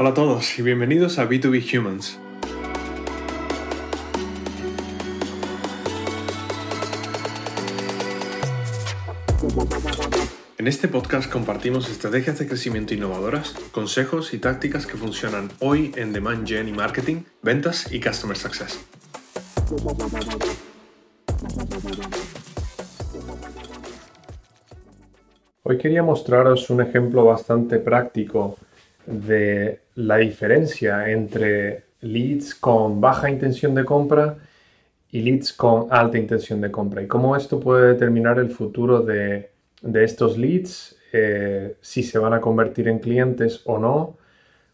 Hola a todos y bienvenidos a B2B Humans. En este podcast compartimos estrategias de crecimiento innovadoras, consejos y tácticas que funcionan hoy en Demand Gen y Marketing, ventas y Customer Success. Hoy quería mostraros un ejemplo bastante práctico de la diferencia entre leads con baja intención de compra y leads con alta intención de compra. Y cómo esto puede determinar el futuro de, estos leads, eh, si se van a convertir en clientes o no,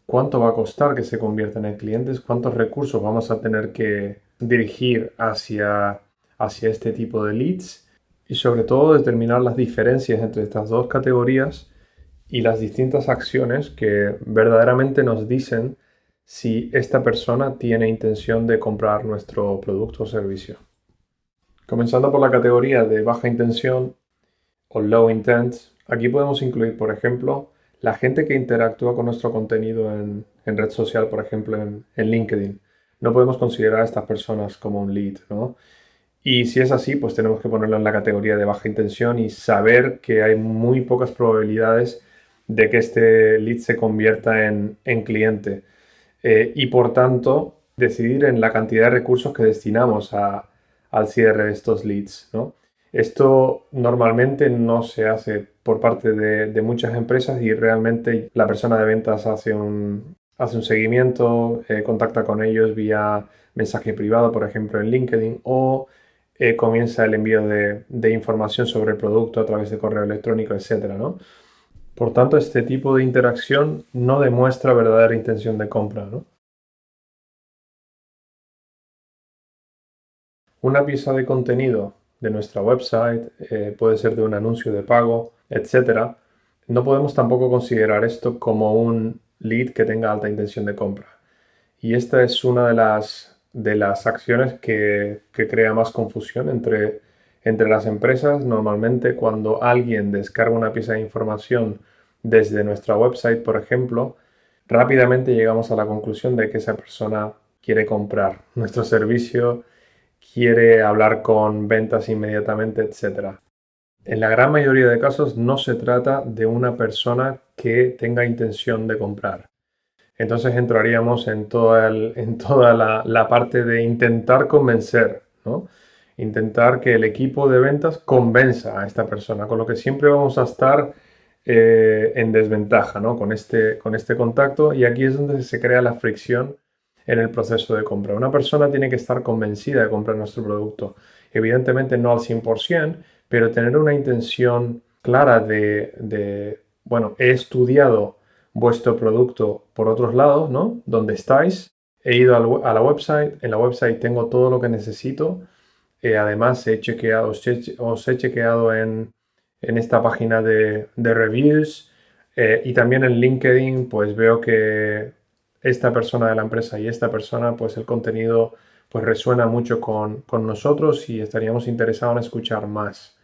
cuánto va a costar que se conviertan en clientes, cuántos recursos vamos a tener que dirigir hacia, hacia este tipo de leads y sobre todo determinar las diferencias entre estas dos categorías y las distintas acciones que verdaderamente nos dicen si esta persona tiene intención de comprar nuestro producto o servicio. Comenzando por la categoría de baja intención o low intent, aquí podemos incluir, por ejemplo, la gente que interactúa con nuestro contenido en, red social, por ejemplo, en, en, LinkedIn. No podemos considerar a estas personas como un lead, ¿no? Y si es así, pues tenemos que ponerlo en la categoría de baja intención y saber que hay muy pocas probabilidades de que este lead se convierta en, cliente. Eh, y por tanto, decidir en la cantidad de recursos que destinamos al cierre de estos leads. Esto normalmente no se hace por parte de, muchas empresas y realmente la persona de ventas hace un, hace un seguimiento, eh, contacta con ellos vía mensaje privado, por ejemplo, en LinkedIn, o eh, comienza el envío de, de, información sobre el producto a través de correo electrónico, etc. ¿no? Por tanto, este tipo de interacción no demuestra verdadera intención de compra. Una pieza de contenido de nuestra website eh, puede ser de un anuncio de pago, etc. No podemos tampoco considerar esto como un lead que tenga alta intención de compra. Y esta es una de las, de las acciones que, que crea más confusión entre entre las empresas, normalmente cuando alguien descarga una pieza de información desde nuestra website, por ejemplo, rápidamente llegamos a la conclusión de que esa persona quiere comprar nuestro servicio, quiere hablar con ventas inmediatamente, etc. En la gran mayoría de casos no se trata de una persona que tenga intención de comprar. Entonces entraríamos en toda, en toda la, la, parte de intentar convencer, ¿no? intentar que el equipo de ventas convenza a esta persona, con lo que siempre vamos a estar eh, en desventaja ¿no? con, este, con este contacto y aquí es donde se crea la fricción en el proceso de compra. Una persona tiene que estar convencida de comprar nuestro producto. Evidentemente no al 100%, pero tener una intención clara de, bueno, he estudiado vuestro producto por otros lados, ¿no? Donde estáis, he ido a la website, en la website tengo todo lo que necesito, eh, además, he chequeado, os, he, chequeado en, esta página de, reviews eh, y también en LinkedIn, pues veo que esta persona de la empresa y esta persona, pues el contenido pues resuena mucho con, nosotros y estaríamos interesados en escuchar más.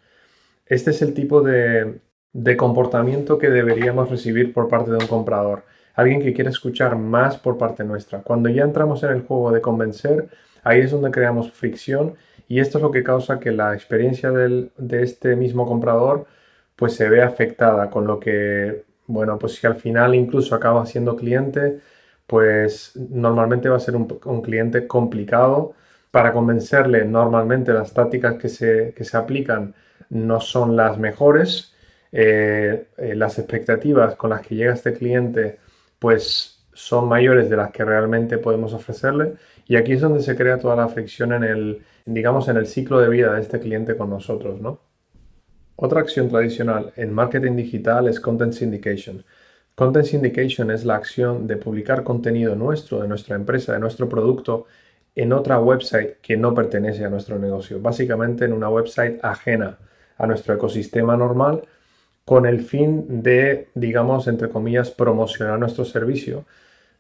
Este es el tipo de, de comportamiento que deberíamos recibir por parte de un comprador. Alguien que quiere escuchar más por parte nuestra. Cuando ya entramos en el juego de convencer, ahí es donde creamos fricción y esto es lo que causa que la experiencia de este mismo comprador pues se ve afectada, con lo que, bueno, pues si al final incluso acaba siendo cliente, pues normalmente va a ser un, cliente complicado. Para convencerle, normalmente las tácticas que se, se aplican no son las mejores. Eh, eh, las expectativas con las que llega este cliente, pues son mayores de las que realmente podemos ofrecerle. Y aquí es donde se crea toda la fricción en el, digamos, en el ciclo de vida de este cliente con nosotros, ¿no? Otra acción tradicional en marketing digital es Content Syndication. Content Syndication es la acción de publicar contenido nuestro, de nuestra empresa, de nuestro producto, en otra website que no pertenece a nuestro negocio. Básicamente en una website ajena a nuestro ecosistema normal con el fin de, digamos, entre comillas, promocionar nuestro servicio.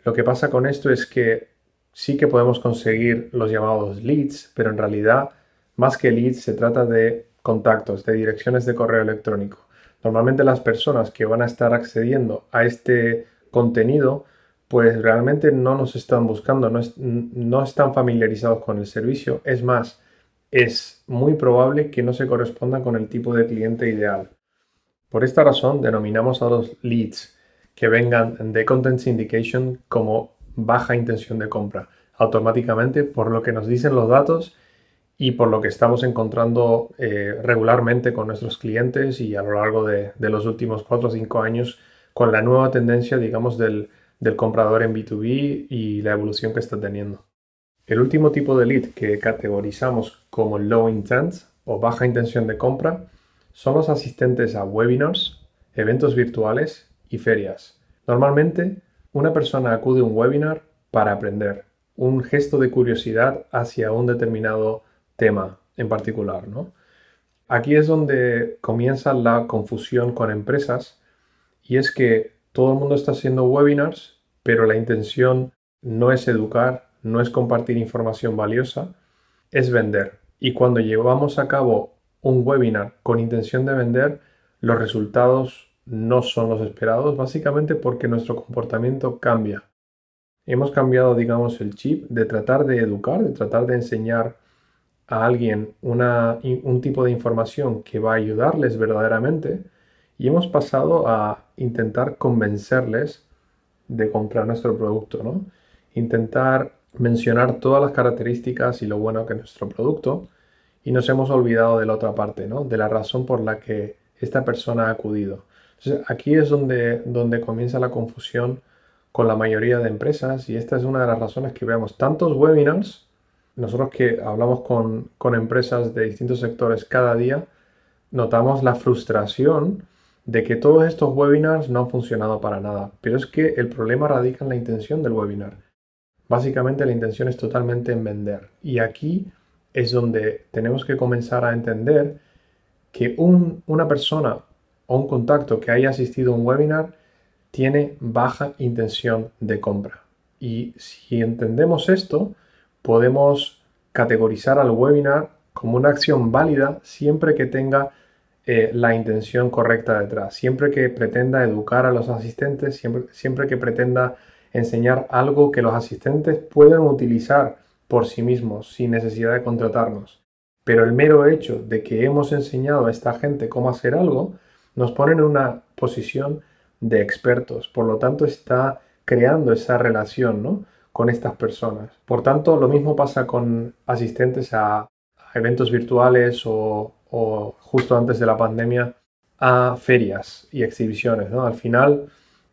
Lo que pasa con esto es que sí que podemos conseguir los llamados leads, pero en realidad más que leads se trata de contactos, de direcciones de correo electrónico. Normalmente las personas que van a estar accediendo a este contenido pues realmente no nos están buscando, no, están familiarizados con el servicio. Es más, es muy probable que no se corresponda con el tipo de cliente ideal. Por esta razón, denominamos a los leads que vengan de Content Syndication como baja intención de compra, automáticamente por lo que nos dicen los datos y por lo que estamos encontrando eh, regularmente con nuestros clientes y a lo largo de, los últimos 4 o 5 años con la nueva tendencia, digamos, del, del comprador en B2B y la evolución que está teniendo. El último tipo de lead que categorizamos como low intent o baja intención de compra son los asistentes a webinars, eventos virtuales y ferias. Normalmente, una persona acude a un webinar para aprender, un gesto de curiosidad hacia un determinado tema en particular, ¿no? Aquí es donde comienza la confusión con empresas y es que todo el mundo está haciendo webinars, pero la intención no es educar, no es compartir información valiosa, es vender. Y cuando llevamos a cabo un webinar con intención de vender, los resultados no son los esperados, básicamente porque nuestro comportamiento cambia. Hemos cambiado, digamos, el chip de tratar de educar, de tratar de enseñar a alguien un tipo de información que va a ayudarles verdaderamente y hemos pasado a intentar convencerles de comprar nuestro producto, ¿no? Intentar mencionar todas las características y lo bueno que es nuestro producto y nos hemos olvidado de la otra parte, ¿no? De la razón por la que esta persona ha acudido. Entonces, aquí es donde, donde comienza la confusión con la mayoría de empresas y esta es una de las razones que vemos tantos webinars nosotros que hablamos con, empresas de distintos sectores cada día, notamos la frustración de que todos estos webinars no han funcionado para nada. Pero es que el problema radica en la intención del webinar. Básicamente la intención es totalmente en vender. Y aquí es donde tenemos que comenzar a entender que una persona un contacto que haya asistido a un webinar tiene baja intención de compra. Y si entendemos esto, podemos categorizar al webinar como una acción válida siempre que tenga eh, la intención correcta detrás, siempre que pretenda educar a los asistentes, siempre, siempre que pretenda enseñar algo que los asistentes pueden utilizar por sí mismos sin necesidad de contratarnos. Pero el mero hecho de que hemos enseñado a esta gente cómo hacer algo nos pone en una posición de expertos. Por lo tanto, está creando esa relación, ¿no? con estas personas. Por tanto, lo mismo pasa con asistentes a, eventos virtuales o, justo antes de la pandemia a ferias y exhibiciones. ¿no? Al final,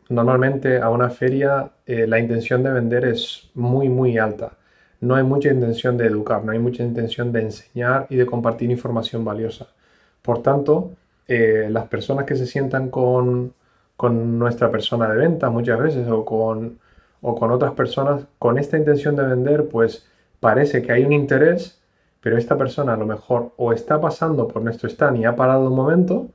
normalmente a una feria eh, la intención de vender es muy, muy alta. No hay mucha intención de educar, no hay mucha intención de enseñar y de compartir información valiosa. Por tanto, eh, las personas que se sientan con, con nuestra persona de venta muchas veces o con o con otras personas con esta intención de vender, pues parece que hay un interés, pero esta persona a lo mejor o está pasando por nuestro stand y ha parado un momento,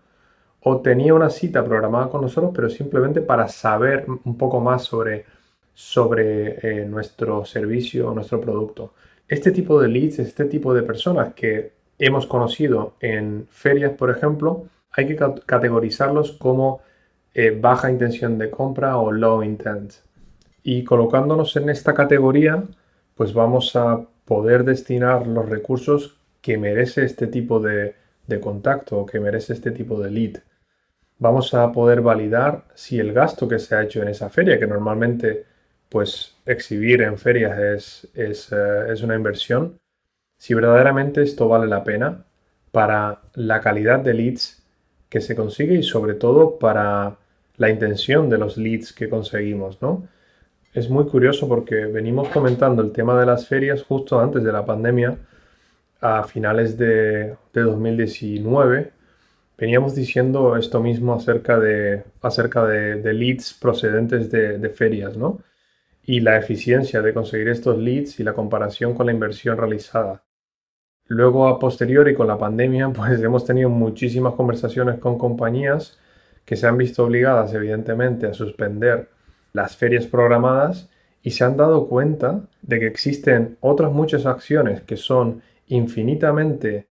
o tenía una cita programada con nosotros, pero simplemente para saber un poco más sobre, sobre eh, nuestro servicio o nuestro producto. Este tipo de leads, este tipo de personas que hemos conocido en ferias, por ejemplo, hay que categorizarlos como eh, baja intención de compra o low intent. Y colocándonos en esta categoría, pues vamos a poder destinar los recursos que merece este tipo de, contacto o que merece este tipo de lead. Vamos a poder validar si el gasto que se ha hecho en esa feria, que normalmente pues exhibir en ferias es, es, eh, es una inversión, si verdaderamente esto vale la pena para la calidad de leads que se consigue y sobre todo para la intención de los leads que conseguimos, ¿no? es muy curioso porque venimos comentando el tema de las ferias justo antes de la pandemia, a finales de, 2019. Veníamos diciendo esto mismo acerca de, acerca de, leads procedentes de, ferias, ¿no? Y la eficiencia de conseguir estos leads y la comparación con la inversión realizada. Luego, a posteriori, con la pandemia, pues hemos tenido muchísimas conversaciones con compañías que se han visto obligadas, evidentemente, a suspender las ferias programadas y se han dado cuenta de que existen otras muchas acciones que son infinitamente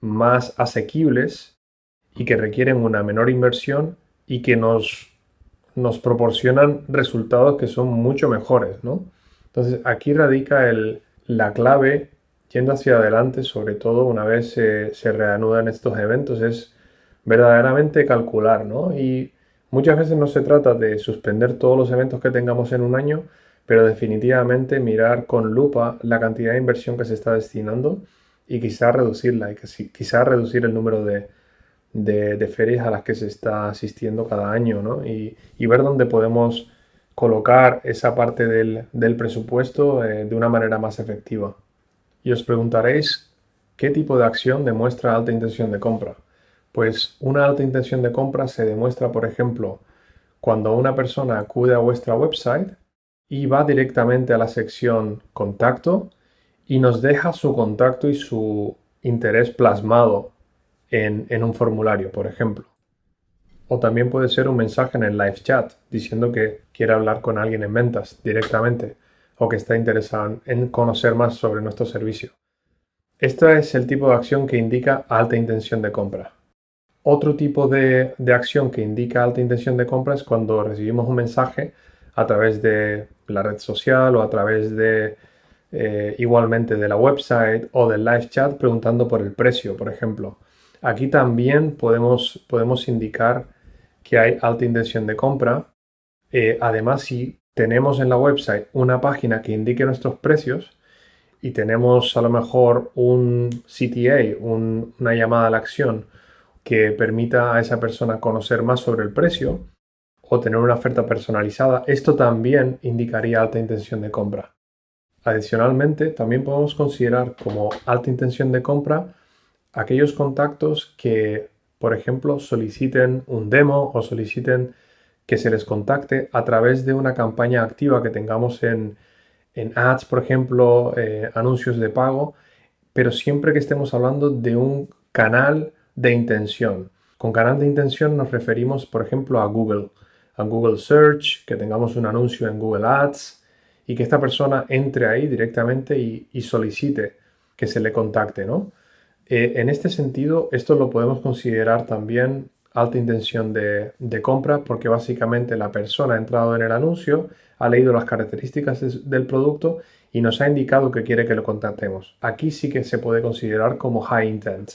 más asequibles y que requieren una menor inversión y que nos, nos proporcionan resultados que son mucho mejores, ¿no? Entonces aquí radica la clave yendo hacia adelante, sobre todo una vez se, reanudan estos eventos, es verdaderamente calcular, ¿no? Y muchas veces no se trata de suspender todos los eventos que tengamos en un año, pero definitivamente mirar con lupa la cantidad de inversión que se está destinando y quizá reducirla y quizá reducir el número de, ferias a las que se está asistiendo cada año, ¿no? Y, ver dónde podemos colocar esa parte del, presupuesto eh, de una manera más efectiva. Y os preguntaréis, ¿qué tipo de acción demuestra alta intención de compra? Pues una alta intención de compra se demuestra, por ejemplo, cuando una persona acude a vuestra website y va directamente a la sección contacto y nos deja su contacto y su interés plasmado en, un formulario, por ejemplo. O también puede ser un mensaje en el live chat diciendo que quiere hablar con alguien en ventas directamente o que está interesado en conocer más sobre nuestro servicio. Este es el tipo de acción que indica alta intención de compra. Otro tipo de, acción que indica alta intención de compra es cuando recibimos un mensaje a través de la red social o a través de eh, igualmente de la website o del live chat preguntando por el precio, por ejemplo. Aquí también podemos, podemos indicar que hay alta intención de compra. Eh, además, si tenemos en la website una página que indique nuestros precios y tenemos a lo mejor un CTA, una llamada a la acción, que permita a esa persona conocer más sobre el precio o tener una oferta personalizada, esto también indicaría alta intención de compra. Adicionalmente, también podemos considerar como alta intención de compra aquellos contactos que, por ejemplo, soliciten un demo o soliciten que se les contacte a través de una campaña activa que tengamos en, ads, por ejemplo, eh, anuncios de pago, pero siempre que estemos hablando de un canal de intención. Con canal de intención nos referimos, por ejemplo, a Google, a Google Search, que tengamos un anuncio en Google Ads y que esta persona entre ahí directamente y, solicite que se le contacte, ¿no? Eh, en este sentido, esto lo podemos considerar también alta intención de, compra porque básicamente la persona ha entrado en el anuncio, ha leído las características del producto y nos ha indicado que quiere que lo contactemos. Aquí sí que se puede considerar como high intent.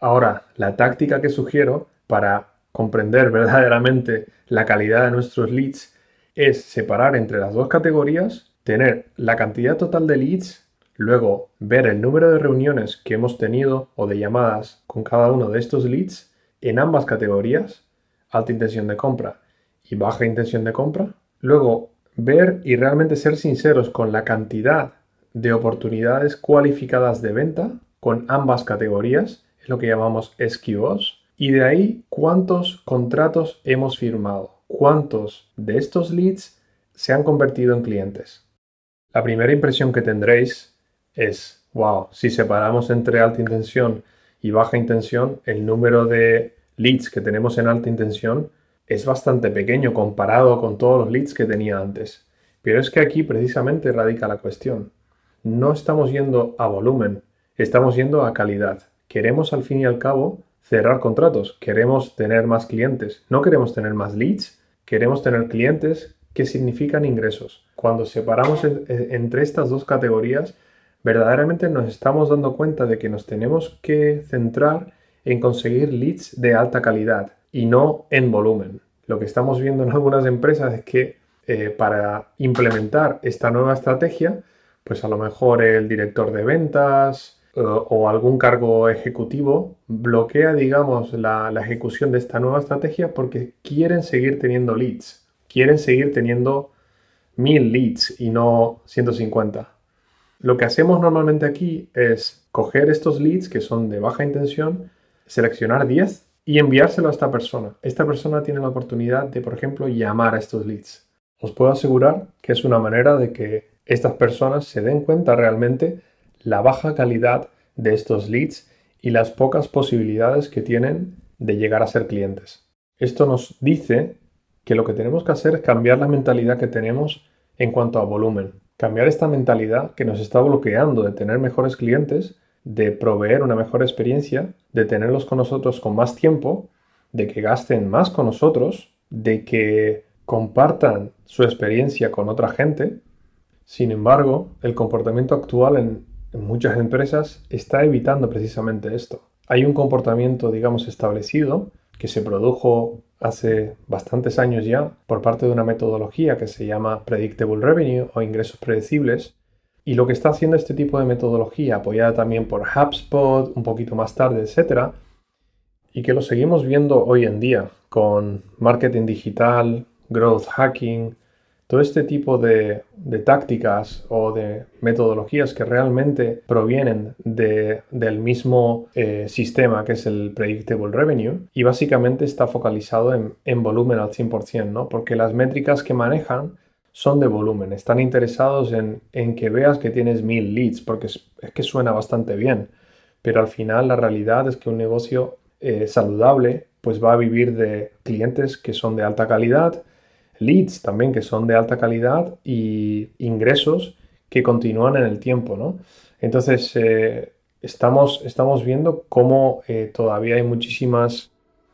Ahora, la táctica que sugiero para comprender verdaderamente la calidad de nuestros leads es separar entre las dos categorías, tener la cantidad total de leads, luego ver el número de reuniones que hemos tenido o de llamadas con cada uno de estos leads en ambas categorías, alta intención de compra y baja intención de compra, luego ver y realmente ser sinceros con la cantidad de oportunidades cualificadas de venta con ambas categorías es lo que llamamos SQOs. Y de ahí, ¿cuántos contratos hemos firmado? ¿Cuántos de estos leads se han convertido en clientes? La primera impresión que tendréis es, wow, si separamos entre alta intención y baja intención, el número de leads que tenemos en alta intención es bastante pequeño comparado con todos los leads que tenía antes. Pero es que aquí precisamente radica la cuestión. No estamos yendo a volumen, estamos yendo a calidad queremos al fin y al cabo cerrar contratos, queremos tener más clientes, no queremos tener más leads, queremos tener clientes que significan ingresos. Cuando separamos entre estas dos categorías, verdaderamente nos estamos dando cuenta de que nos tenemos que centrar en conseguir leads de alta calidad y no en volumen. Lo que estamos viendo en algunas empresas es que eh, para implementar esta nueva estrategia, pues a lo mejor el director de ventas, eh, o algún cargo ejecutivo bloquea, digamos, la, ejecución de esta nueva estrategia porque quieren seguir teniendo leads, quieren seguir teniendo mil leads y no 150. Lo que hacemos normalmente aquí es coger estos leads que son de baja intención, seleccionar 10 y enviárselo a esta persona. Esta persona tiene la oportunidad de, por ejemplo, llamar a estos leads. Os puedo asegurar que es una manera de que estas personas se den cuenta realmente la baja calidad de estos leads y las pocas posibilidades que tienen de llegar a ser clientes. Esto nos dice que lo que tenemos que hacer es cambiar la mentalidad que tenemos en cuanto a volumen. Cambiar esta mentalidad que nos está bloqueando de tener mejores clientes, de proveer una mejor experiencia, de tenerlos con nosotros con más tiempo, de que gasten más con nosotros, de que compartan su experiencia con otra gente. Sin embargo, el comportamiento actual en, en muchas empresas está evitando precisamente esto. Hay un comportamiento, digamos, establecido que se produjo hace bastantes años ya por parte de una metodología que se llama Predictable Revenue o ingresos predecibles. Y lo que está haciendo este tipo de metodología, apoyada también por HubSpot, un poquito más tarde, etcétera, y que lo seguimos viendo hoy en día con marketing digital, growth hacking, todo este tipo de, tácticas o de metodologías que realmente provienen del mismo eh, sistema que es el Predictable Revenue y básicamente está focalizado en, volumen al 100%, ¿no? Porque las métricas que manejan son de volumen, están interesados en, que veas que tienes mil leads, porque es, que suena bastante bien, pero al final la realidad es que un negocio eh, saludable pues va a vivir de clientes que son de alta calidad, leads también que son de alta calidad y ingresos que continúan en el tiempo, ¿no? Entonces, eh, estamos, estamos viendo cómo eh, todavía hay muchísimas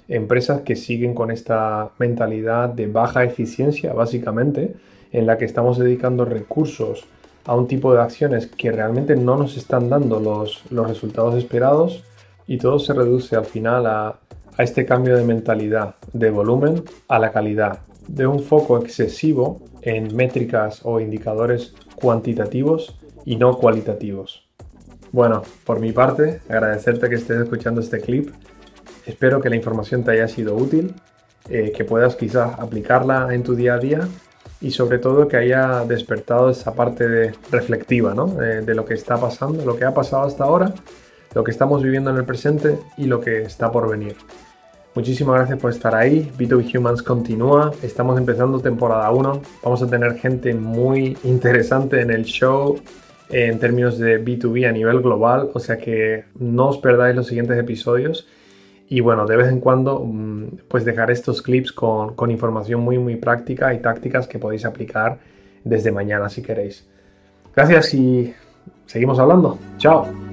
empresas que siguen con esta mentalidad de baja eficiencia, básicamente, en la que estamos dedicando recursos a un tipo de acciones que realmente no nos están dando los, los resultados esperados y todo se reduce al final a, a este cambio de mentalidad de volumen a la calidad de un foco excesivo en métricas o indicadores cuantitativos y no cualitativos. Bueno, por mi parte, agradecerte que estés escuchando este clip. Espero que la información te haya sido útil, eh, que puedas quizás aplicarla en tu día a día y sobre todo que haya despertado esa parte de reflectiva ¿no? de lo que está pasando, lo que ha pasado hasta ahora, lo que estamos viviendo en el presente y lo que está por venir. Muchísimas gracias por estar ahí. B2B Humans continúa. Estamos empezando temporada 1. Vamos a tener gente muy interesante en el show en términos de B2B a nivel global. O sea que no os perdáis los siguientes episodios. Y bueno, de vez en cuando mm, pues dejar estos clips con, con información muy muy práctica y tácticas que podéis aplicar desde mañana si queréis. Gracias y seguimos hablando. Chao.